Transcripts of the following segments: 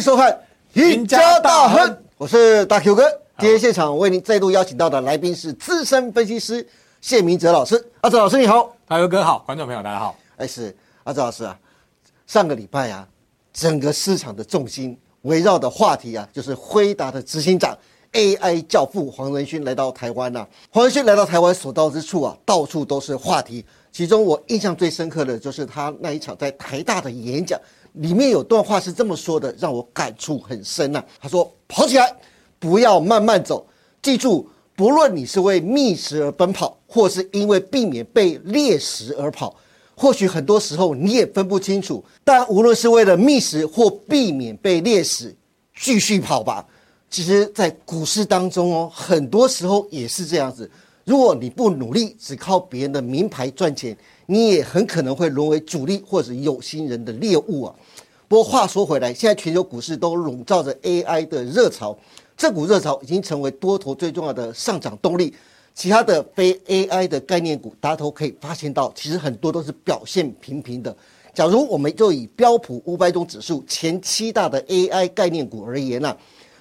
欢迎收看《赢家大亨》，我是大 Q 哥。今天现场为您再度邀请到的来宾是资深分析师谢明哲老师。阿哲老师你好，大 Q 哥好，观众朋友大家好。哎，是阿哲老师啊。上个礼拜啊，整个市场的重心围绕的话题啊，就是辉达的执行长 AI 教父黄仁勋来到台湾呐。黄仁勋来到台湾所到之处啊，到处都是话题。其中我印象最深刻的就是他那一场在台大的演讲。里面有段话是这么说的，让我感触很深呐。他说：“跑起来，不要慢慢走。记住，不论你是为觅食而奔跑，或是因为避免被猎食而跑，或许很多时候你也分不清楚。但无论是为了觅食或避免被猎食，继续跑吧。其实，在股市当中哦，很多时候也是这样子。如果你不努力，只靠别人的名牌赚钱。”你也很可能会沦为主力或者有心人的猎物啊！不过话说回来，现在全球股市都笼罩着 AI 的热潮，这股热潮已经成为多头最重要的上涨动力。其他的非 AI 的概念股，大家都可以发现到，其实很多都是表现平平的。假如我们就以标普五百种指数前七大的 AI 概念股而言呢，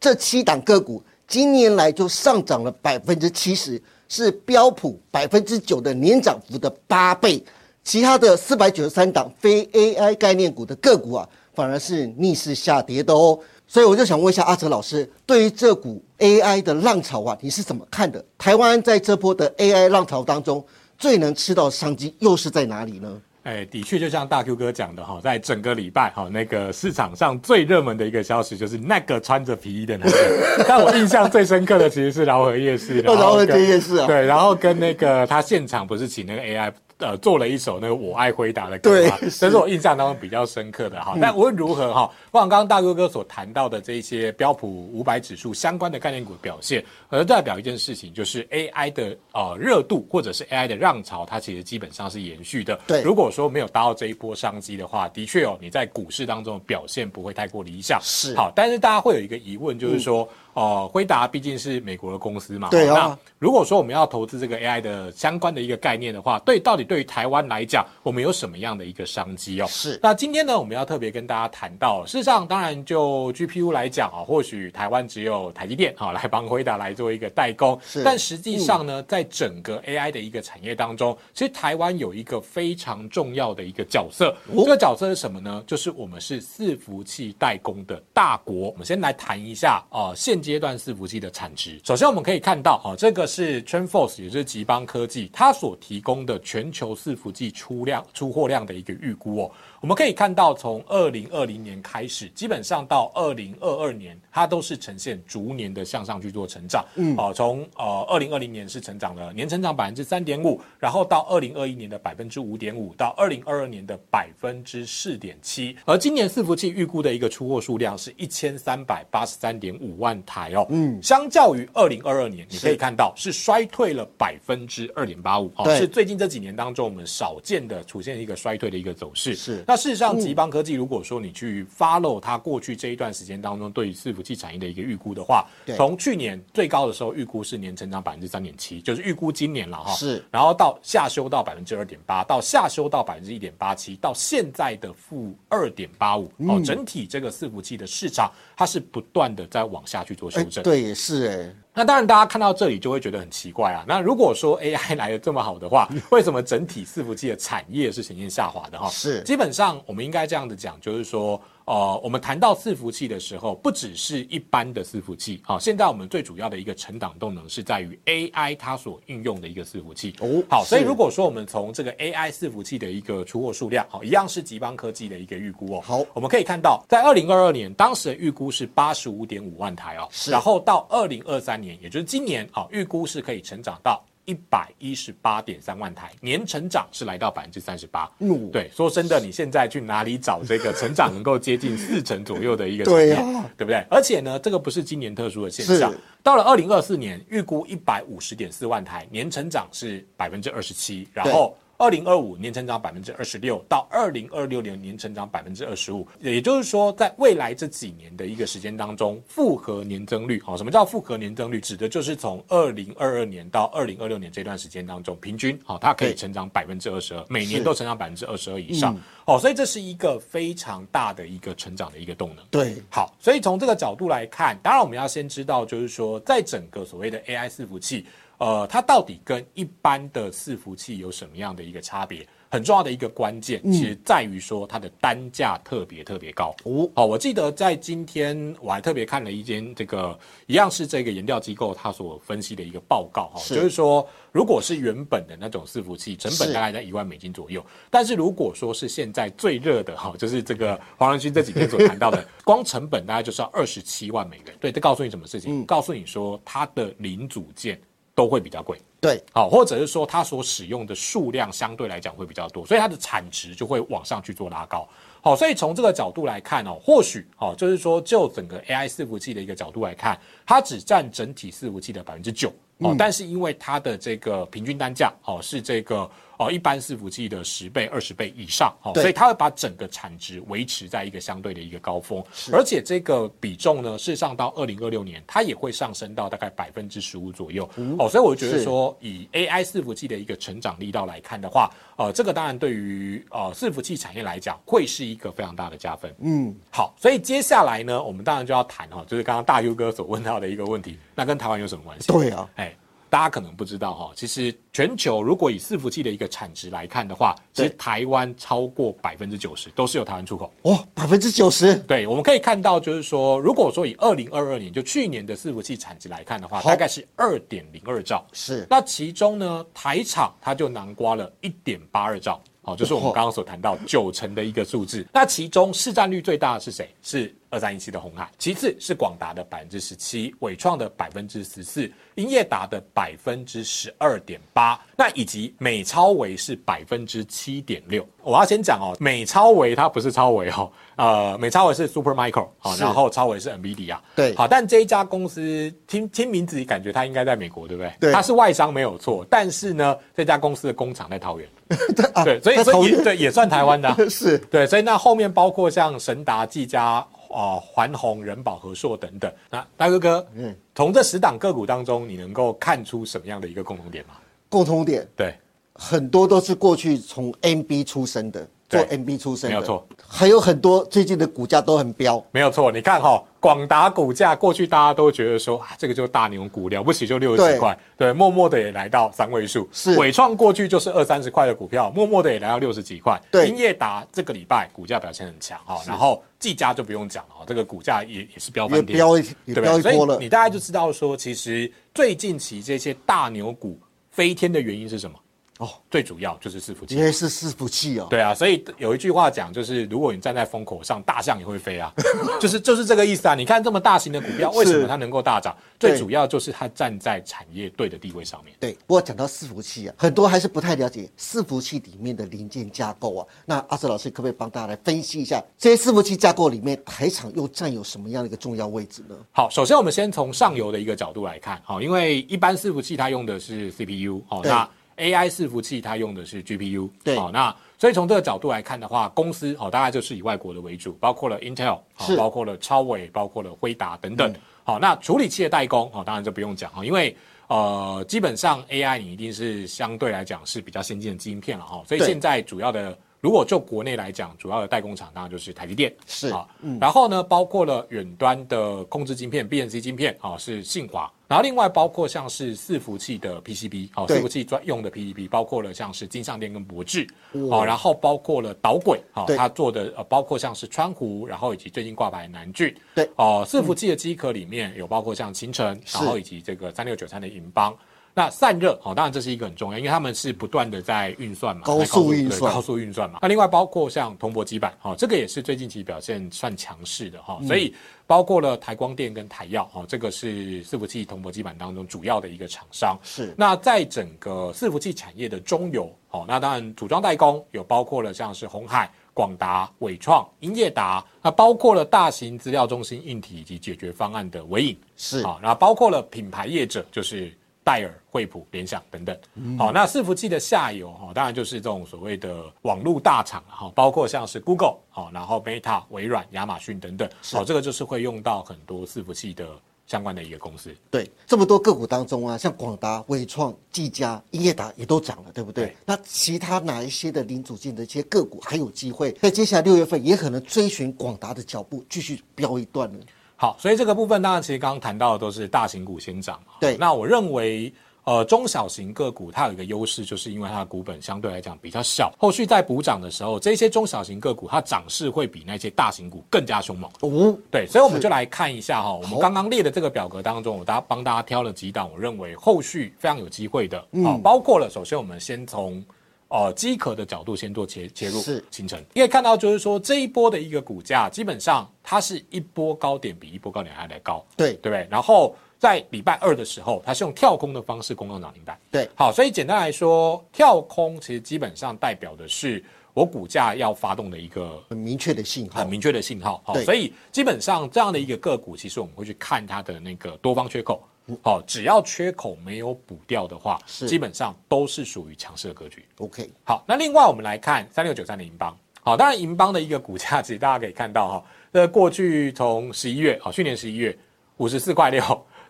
这七档个股今年来就上涨了百分之七十。是标普百分之九的年涨幅的八倍，其他的四百九十三档非 AI 概念股的个股啊，反而是逆势下跌的哦。所以我就想问一下阿哲老师，对于这股 AI 的浪潮啊，你是怎么看的？台湾在这波的 AI 浪潮当中，最能吃到商机又是在哪里呢？哎，的确，就像大 Q 哥讲的哈，在整个礼拜哈，那个市场上最热门的一个消息就是那个穿着皮衣的男人。但我印象最深刻的其实是饶河夜市，饶河夜市啊，对，然后跟那个他现场不是请那个 AI。呃，做了一首那个我爱回答的歌，这是我印象当中比较深刻的哈。但无论如何哈，不管刚刚大哥哥所谈到的这些标普五百指数相关的概念股表现，而代表一件事情，就是 AI 的呃热度或者是 AI 的浪潮，它其实基本上是延续的。对，如果说没有搭到这一波商机的话，的确哦，你在股市当中的表现不会太过理想。是，好，但是大家会有一个疑问，就是说。哦，辉达毕竟是美国的公司嘛。对啊。那如果说我们要投资这个 AI 的相关的一个概念的话，对，到底对于台湾来讲，我们有什么样的一个商机哦？是。那今天呢，我们要特别跟大家谈到，事实上，当然就 GPU 来讲啊，或许台湾只有台积电啊来帮辉达来做一个代工。是。但实际上呢，在整个 AI 的一个产业当中，其实台湾有一个非常重要的一个角色。这个角色是什么呢？就是我们是伺服器代工的大国。我们先来谈一下啊，现阶段伺服器。的产值，首先我们可以看到，啊，这个是 t r e n f o r c e 也就是吉邦科技，它所提供的全球伺服器出量出货量的一个预估哦。我们可以看到，从二零二零年开始，基本上到二零二二年，它都是呈现逐年的向上去做成长。嗯，哦，从呃二零二零年是成长了年成长百分之三点五，然后到二零二一年的百分之五点五，到二零二二年的百分之四点七。而今年伺服器预估的一个出货数量是一千三百八十三点五万台哦。嗯，相较于二零二二年，你可以看到是衰退了百分之二点八五。哦，是最近这几年当中我们少见的出现一个衰退的一个走势。是。那事实上，吉邦科技如果说你去 follow 它过去这一段时间当中对于伺服器产业的一个预估的话，从去年最高的时候预估是年成长百分之三点七，就是预估今年了哈。是，然后到下修到百分之二点八，到下修到百分之一点八七，到现在的负二点八五。哦，整体这个伺服器的市场它是不断的在往下去做修正。对，也是哎。那当然，大家看到这里就会觉得很奇怪啊。那如果说 AI 来的这么好的话，为什么整体伺服器的产业是呈现下滑的哈？是，基本上我们应该这样子讲，就是说。呃，我们谈到伺服器的时候，不只是一般的伺服器。好，现在我们最主要的一个成长动能是在于 AI 它所应用的一个伺服器。哦，好，所以如果说我们从这个 AI 伺服器的一个出货数量，好，一样是极邦科技的一个预估哦。好，我们可以看到，在二零二二年，当时的预估是八十五点五万台哦。是，然后到二零二三年，也就是今年，好，预估是可以成长到。一百一十八点三万台，年成长是来到百分之三十八。嗯，对，说真的，你现在去哪里找这个成长能够接近四成左右的一个产业，对不对？而且呢，这个不是今年特殊的现象。到了二零二四年，预估一百五十点四万台，年成长是百分之二十七，然后。二零二五年成长百分之二十六，到二零二六年年成长百分之二十五。也就是说，在未来这几年的一个时间当中，复合年增率，好，什么叫复合年增率？指的就是从二零二二年到二零二六年这段时间当中，平均，好，它可以成长百分之二十二，每年都成长百分之二十二以上。哦，所以这是一个非常大的一个成长的一个动能。对，好，所以从这个角度来看，当然我们要先知道，就是说，在整个所谓的 AI 伺服器。呃，它到底跟一般的伺服器有什么样的一个差别？很重要的一个关键，其实在于说它的单价特别特别高。哦，好，我记得在今天我还特别看了一间这个一样是这个研调机构它所分析的一个报告哈，就是说如果是原本的那种伺服器，成本大概在一万美金左右，但是如果说是现在最热的哈，就是这个黄仁勋这几天所谈到的，光成本大概就是要二十七万美元。对，这告诉你什么事情？告诉你说它的零组件。都会比较贵，对，好，或者是说它所使用的数量相对来讲会比较多，所以它的产值就会往上去做拉高，好，所以从这个角度来看哦，或许哦，就是说就整个 AI 伺服器的一个角度来看，它只占整体伺服器的百分之九，哦，但是因为它的这个平均单价哦是这个。哦，一般伺服器的十倍、二十倍以上，哦，所以它会把整个产值维持在一个相对的一个高峰，而且这个比重呢，事实上到二零二六年，它也会上升到大概百分之十五左右。哦，所以我觉得说，以 AI 伺服器的一个成长力道来看的话，呃，这个当然对于呃伺服器产业来讲，会是一个非常大的加分。嗯，好，所以接下来呢，我们当然就要谈哈，就是刚刚大 U 哥所问到的一个问题，那跟台湾有什么关系？对啊，哎。大家可能不知道哈，其实全球如果以伺服器的一个产值来看的话，其实台湾超过百分之九十都是由台湾出口。哦，百分之九十。对，我们可以看到，就是说，如果说以二零二二年就去年的伺服器产值来看的话，大概是二点零二兆。是。那其中呢，台厂它就囊括了一点八二兆。好，就是我们刚刚所谈到九成的一个数字。那其中市占率最大的是谁？是二三一七的红海，其次是广达的百分之十七，伟创的百分之十四，英业达的百分之十二点八，那以及美超维是百分之七点六。我要先讲哦，美超维它不是超维哦，呃，美超维是 Super Micro 好，然后超维是 NVIDIA 对，好，但这一家公司听听名字感觉它应该在美国，对不对？对，它是外商没有错，但是呢，这家公司的工厂在桃园。对，所以所以对也算台湾的，是。对，所以那后面包括像神达、技嘉、啊环宏、人保、和硕等等。那大哥哥，嗯，从这十档个股当中，你能够看出什么样的一个共同点吗？共同点，对，很多都是过去从 NB 出身的。做 MB 出身没有错，还有很多最近的股价都很飙，没有错。你看哈，广达股价过去大家都觉得说啊，这个就是大牛股，了不起就六十几块，对，默默的也来到三位数。是伟创过去就是二三十块的股票，默默的也来到六十几块。对，英业达这个礼拜股价表现很强哈，然后技嘉就不用讲了，这个股价也也是飙翻天，飙一飙一波了。你大概就知道说，其实最近期这些大牛股飞天的原因是什么？哦，最主要就是伺服器，也是伺服器哦。对啊，所以有一句话讲，就是如果你站在风口上，大象也会飞啊，就是就是这个意思啊。你看这么大型的股票，为什么它能够大涨？最主要就是它站在产业对的地位上面。对，不过讲到伺服器啊，很多还是不太了解伺服器里面的零件架构啊。那阿瑟老师可不可以帮大家来分析一下这些伺服器架构里面，台厂又占有什么样的一个重要位置呢？好，首先我们先从上游的一个角度来看，好，因为一般伺服器它用的是 CPU，好，那 AI 伺服器它用的是 GPU，对，好，那所以从这个角度来看的话，公司好大概就是以外国的为主，包括了 Intel，好，包括了超伟，包括了辉达等等，好，那处理器的代工，好，当然就不用讲哈，因为呃，基本上 AI 你一定是相对来讲是比较先进的晶片了哈，所以现在主要的。如果就国内来讲，主要的代工厂当然就是台积电，是啊，然后呢，包括了远端的控制晶片 BNC 晶片啊，是信华，然后另外包括像是伺服器的 PCB，啊，伺服器专用的 PCB，包括了像是金相电跟博智，啊，然后包括了导轨，啊，它做的呃，包括像是川湖，然后以及最近挂牌南俊，对，哦，伺服器的机壳里面有包括像秦城，然后以及这个三六九三的银邦。那散热，好，当然这是一个很重要，因为他们是不断的在运算嘛，高速运算，高速运算嘛。那另外包括像铜箔基板，哈，这个也是最近期表现算强势的哈。所以包括了台光电跟台药，哈，这个是伺服器铜箔基板当中主要的一个厂商。是。那在整个伺服器产业的中游，好，那当然组装代工有包括了像是红海、广达、伟创、英业达，那包括了大型资料中心硬体以及解决方案的伟影，是。啊，那包括了品牌业者就是。戴尔、惠普、联想等等。好，那伺服器的下游哈，当然就是这种所谓的网络大厂哈，包括像是 Google 好，然后 Meta、微软、亚马逊等等。好，这个就是会用到很多伺服器的。相关的一个公司，对这么多个股当中啊，像广达、伟创、技嘉、英业达也都涨了，对不对？那其他哪一些的零组件的一些个股还有机会在接下来六月份也可能追寻广达的脚步，继续飙一段呢？好，所以这个部分当然其实刚刚谈到的都是大型股先涨嘛。对，那我认为。呃，中小型个股它有一个优势，就是因为它的股本相对来讲比较小，后续在补涨的时候，这些中小型个股它涨势会比那些大型股更加凶猛。哦，对，所以我们就来看一下哈，我们刚刚列的这个表格当中，我大家帮大家挑了几档，我认为后续非常有机会的啊，包括了首先我们先从呃机壳的角度先做切切入，是形成，你可以看到就是说这一波的一个股价，基本上它是一波高点比一波高点还来高，对对不对？然后。在礼拜二的时候，它是用跳空的方式攻上涨停板。对，好，所以简单来说，跳空其实基本上代表的是我股价要发动的一个很明确的信号，很明确的信号。好，所以基本上这样的一个个股，其实我们会去看它的那个多方缺口。好，只要缺口没有补掉的话，基本上都是属于强势的格局。OK，好，那另外我们来看三六九三的银邦。好，当然银邦的一个股价，其实大家可以看到哈，那过去从十一月，好，去年十一月五十四块六。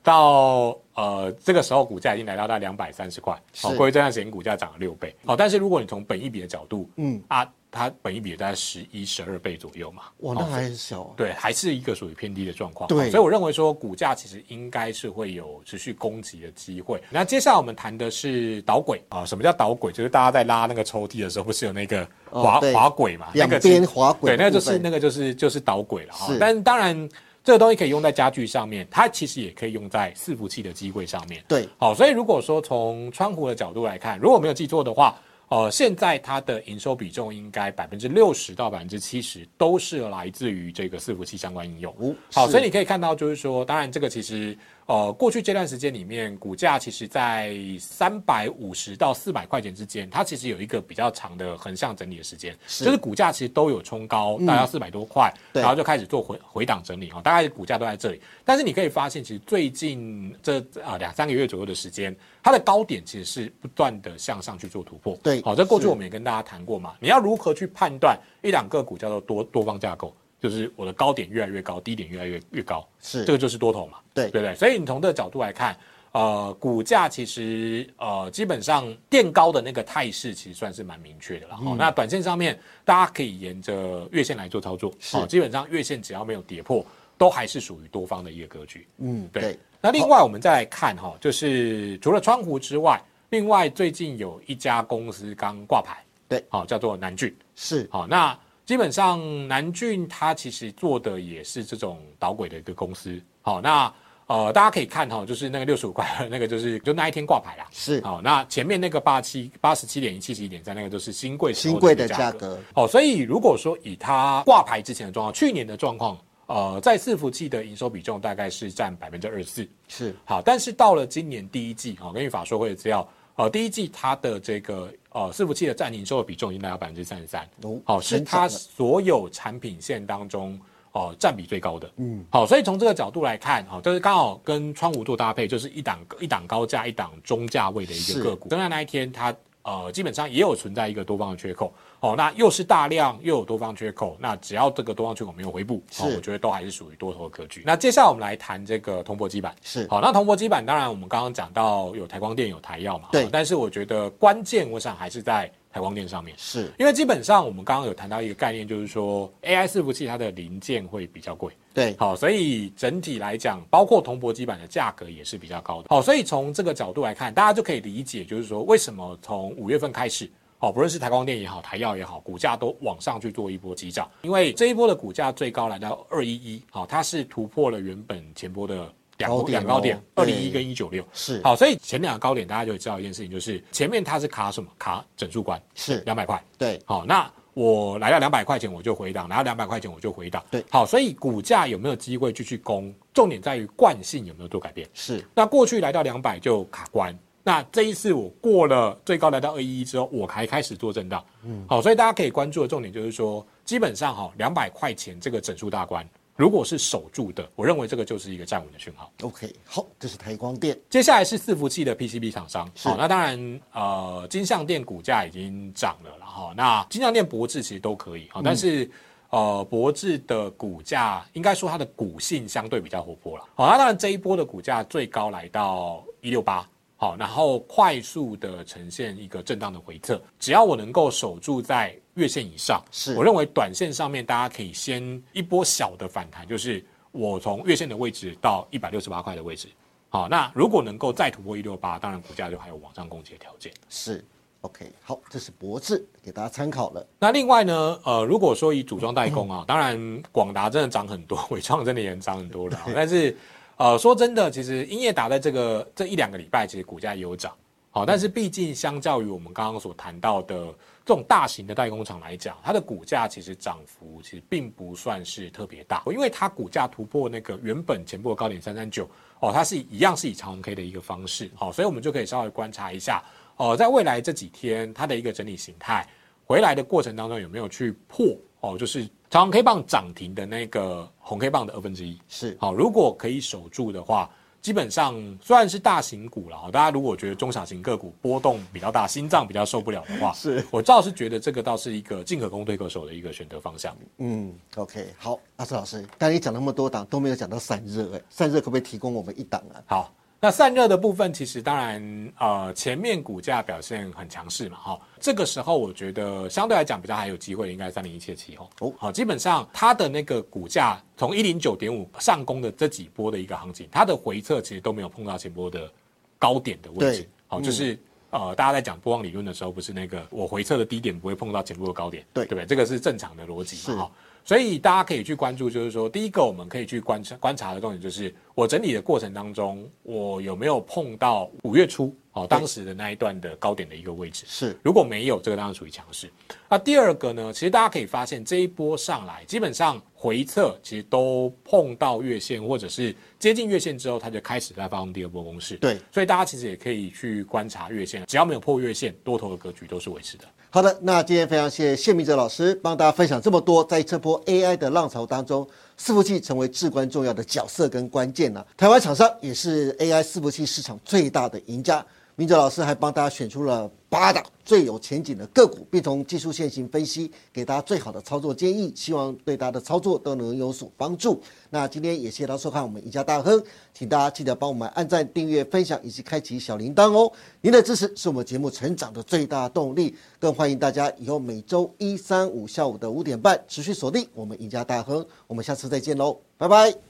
到呃这个时候，股价已经来到大概两百三十块。好，过去这段时间股价涨了六倍。好，但是如果你从本益比的角度，嗯啊，它本益比大概十一、十二倍左右嘛。哇，那还很小。对，还是一个属于偏低的状况。对，所以我认为说股价其实应该是会有持续攻击的机会。那接下来我们谈的是导轨啊，什么叫导轨？就是大家在拉那个抽屉的时候，不是有那个滑滑轨嘛？两边滑轨。对，那个就是那个就是就是导轨了哈。但当然。这个东西可以用在家具上面，它其实也可以用在伺服器的机柜上面。对，好，所以如果说从川湖的角度来看，如果没有记错的话，呃，现在它的营收比重应该百分之六十到百分之七十都是来自于这个伺服器相关应用。好，所以你可以看到，就是说，当然这个其实。呃，过去这段时间里面，股价其实在三百五十到四百块钱之间，它其实有一个比较长的横向整理的时间，就是股价其实都有冲高，大概四百多块，然后就开始做回回档整理哈，大概股价都在这里。但是你可以发现，其实最近这啊两三个月左右的时间，它的高点其实是不断的向上去做突破。对，好，在过去我们也跟大家谈过嘛，你要如何去判断一两个股叫做多多方架构？就是我的高点越来越高，低点越来越越高，是这个就是多头嘛？对对对，所以你从这个角度来看，呃，股价其实呃基本上垫高的那个态势其实算是蛮明确的了。好，那短线上面大家可以沿着月线来做操作，好，基本上月线只要没有跌破，都还是属于多方的一个格局。嗯，对。那另外我们再来看哈，就是除了窗户之外，另外最近有一家公司刚挂牌，对，好，叫做南俊，是好那。基本上南俊它其实做的也是这种导轨的一个公司，好，那呃大家可以看哈，就是那个六十五块那个就是就那一天挂牌啦，是。好，那前面那个八七八十七点一七十一点三那个就是新贵新贵的价格，好，所以如果说以它挂牌之前的状况，去年的状况，呃，在伺服器的营收比重大概是占百分之二十四，是。好，但是到了今年第一季，好，根据法说会的资料。呃，第一季它的这个呃伺服器的占营收的比重已经达到百分之三十三，好，是它所有产品线当中哦占比最高的。嗯，好，所以从这个角度来看，哈，就是刚好跟川湖做搭配，就是一档一档高价，一档中价位的一个个股。当然那一天它呃基本上也有存在一个多方的缺口。哦，那又是大量又有多方缺口，那只要这个多方缺口没有回补，哦，我觉得都还是属于多头的格局。那接下来我们来谈这个铜箔基板，是好。那铜箔基板当然我们刚刚讲到有台光电有台药嘛，对。但是我觉得关键我想还是在台光电上面，是因为基本上我们刚刚有谈到一个概念，就是说 AI 伺服器它的零件会比较贵，对。好，所以整体来讲，包括铜箔基板的价格也是比较高的。好，所以从这个角度来看，大家就可以理解，就是说为什么从五月份开始。好，不论是台光电也好，台药也好，股价都往上去做一波急涨，因为这一波的股价最高来到二一一，好，它是突破了原本前波的两两高点，二零一跟一九六。是。好，所以前两个高点大家就会知道一件事情，就是前面它是卡什么卡整数关是。两百块，对，好，那我来到两百块钱我就回档，来到两百块钱我就回档，对，好，所以股价有没有机会继续攻，重点在于惯性有没有做改变，是，那过去来到两百就卡关。那这一次我过了最高来到二一一之后，我还开始做震荡，嗯，好，所以大家可以关注的重点就是说，基本上哈两百块钱这个整数大关，如果是守住的，我认为这个就是一个站稳的讯号。OK，好，这是台光电。接下来是伺服器的 PCB 厂商。好，那当然，呃，金相电股价已经涨了了哈。那金相电、博智其实都可以哈，但是呃，博智的股价应该说它的股性相对比较活泼了。好，那当然这一波的股价最高来到一六八。好，然后快速的呈现一个震荡的回撤，只要我能够守住在月线以上，是我认为短线上面大家可以先一波小的反弹，就是我从月线的位置到一百六十八块的位置。好，那如果能够再突破一六八，当然股价就还有往上攻击的条件。是，OK，好，这是博智给大家参考了。那另外呢，呃，如果说以组装代工啊，当然广达真的涨很多，伟创真的也涨很多了，但是。呃，说真的，其实英业达在这个这一两个礼拜，其实股价也有涨，好，但是毕竟相较于我们刚刚所谈到的这种大型的代工厂来讲，它的股价其实涨幅其实并不算是特别大，因为它股价突破那个原本前部的高点三三九，哦，它是一样是以长红 K 的一个方式，好，所以我们就可以稍微观察一下，哦，在未来这几天它的一个整理形态回来的过程当中有没有去破，哦，就是。长 K 棒涨停的那个红 K 棒的二分之一是好，如果可以守住的话，基本上虽然是大型股了，大家如果觉得中小型个股波动比较大，心脏比较受不了的话，是我倒是觉得这个倒是一个进可攻退可守的一个选择方向。嗯，OK，好，阿斯老师，刚才你讲那么多档都没有讲到散热，哎，散热可不可以提供我们一档啊？好。那散热的部分，其实当然，呃，前面股价表现很强势嘛，哈，这个时候我觉得相对来讲比较还有机会，应该三零一七七哦，好，基本上它的那个股价从一零九点五上攻的这几波的一个行情，它的回撤其实都没有碰到前波的高点的位置，好，就是呃，大家在讲波浪理论的时候，不是那个我回撤的低点不会碰到前波的高点，对，对不对？这个是正常的逻辑嘛，哈。所以大家可以去关注，就是说，第一个我们可以去观察观察的重点就是，我整理的过程当中，我有没有碰到五月初哦当时的那一段的高点的一个位置？是，如果没有，这个当然属于强势。那第二个呢，其实大家可以发现，这一波上来，基本上回撤其实都碰到月线，或者是接近月线之后，它就开始在发动第二波攻势。对，所以大家其实也可以去观察月线，只要没有破月线，多头的格局都是维持的。好的，那今天非常谢谢谢明哲老师帮大家分享这么多，在这波 AI 的浪潮当中，伺服器成为至关重要的角色跟关键了。台湾厂商也是 AI 伺服器市场最大的赢家。明哲老师还帮大家选出了八档最有前景的个股，并从技术线型分析给大家最好的操作建议，希望对大家的操作都能有所帮助。那今天也谢谢大家收看我们赢家大亨，请大家记得帮我们按赞、订阅、分享以及开启小铃铛哦。您的支持是我们节目成长的最大动力，更欢迎大家以后每周一、三、五下午的五点半持续锁定我们赢家大亨。我们下次再见喽，拜拜。